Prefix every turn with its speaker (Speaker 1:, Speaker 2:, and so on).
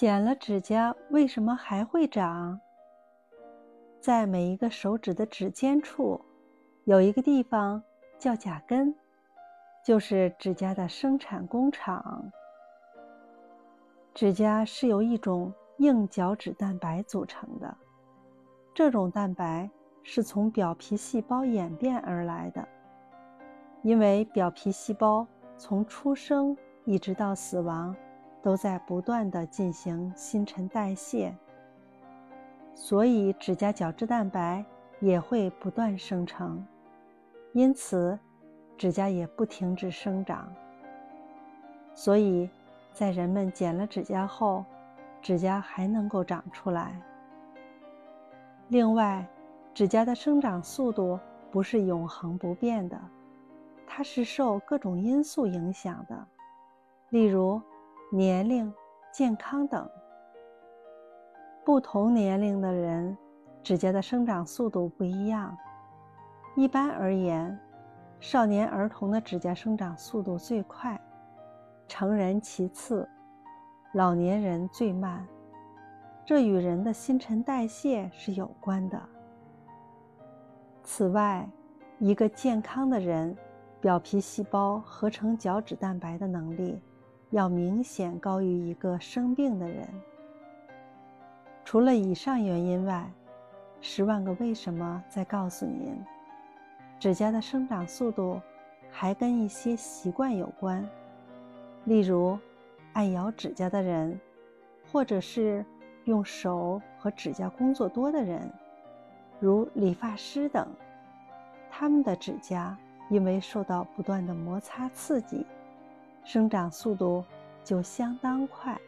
Speaker 1: 剪了指甲为什么还会长？在每一个手指的指尖处，有一个地方叫甲根，就是指甲的生产工厂。指甲是由一种硬角质蛋白组成的，这种蛋白是从表皮细胞演变而来的。因为表皮细胞从出生一直到死亡，都在不断的进行新陈代谢，所以指甲角质蛋白也会不断生成，因此指甲也不停止生长。所以，在人们剪了指甲后，指甲还能够长出来。另外，指甲的生长速度不是永恒不变的。它是受各种因素影响的，例如年龄、健康等。不同年龄的人，指甲的生长速度不一样。一般而言，少年儿童的指甲生长速度最快，成人其次，老年人最慢。这与人的新陈代谢是有关的。此外，一个健康的人。表皮细胞合成角质蛋白的能力，要明显高于一个生病的人。除了以上原因外，十万个为什么在告诉您：指甲的生长速度还跟一些习惯有关，例如爱咬指甲的人，或者是用手和指甲工作多的人，如理发师等，他们的指甲。因为受到不断的摩擦刺激，生长速度就相当快。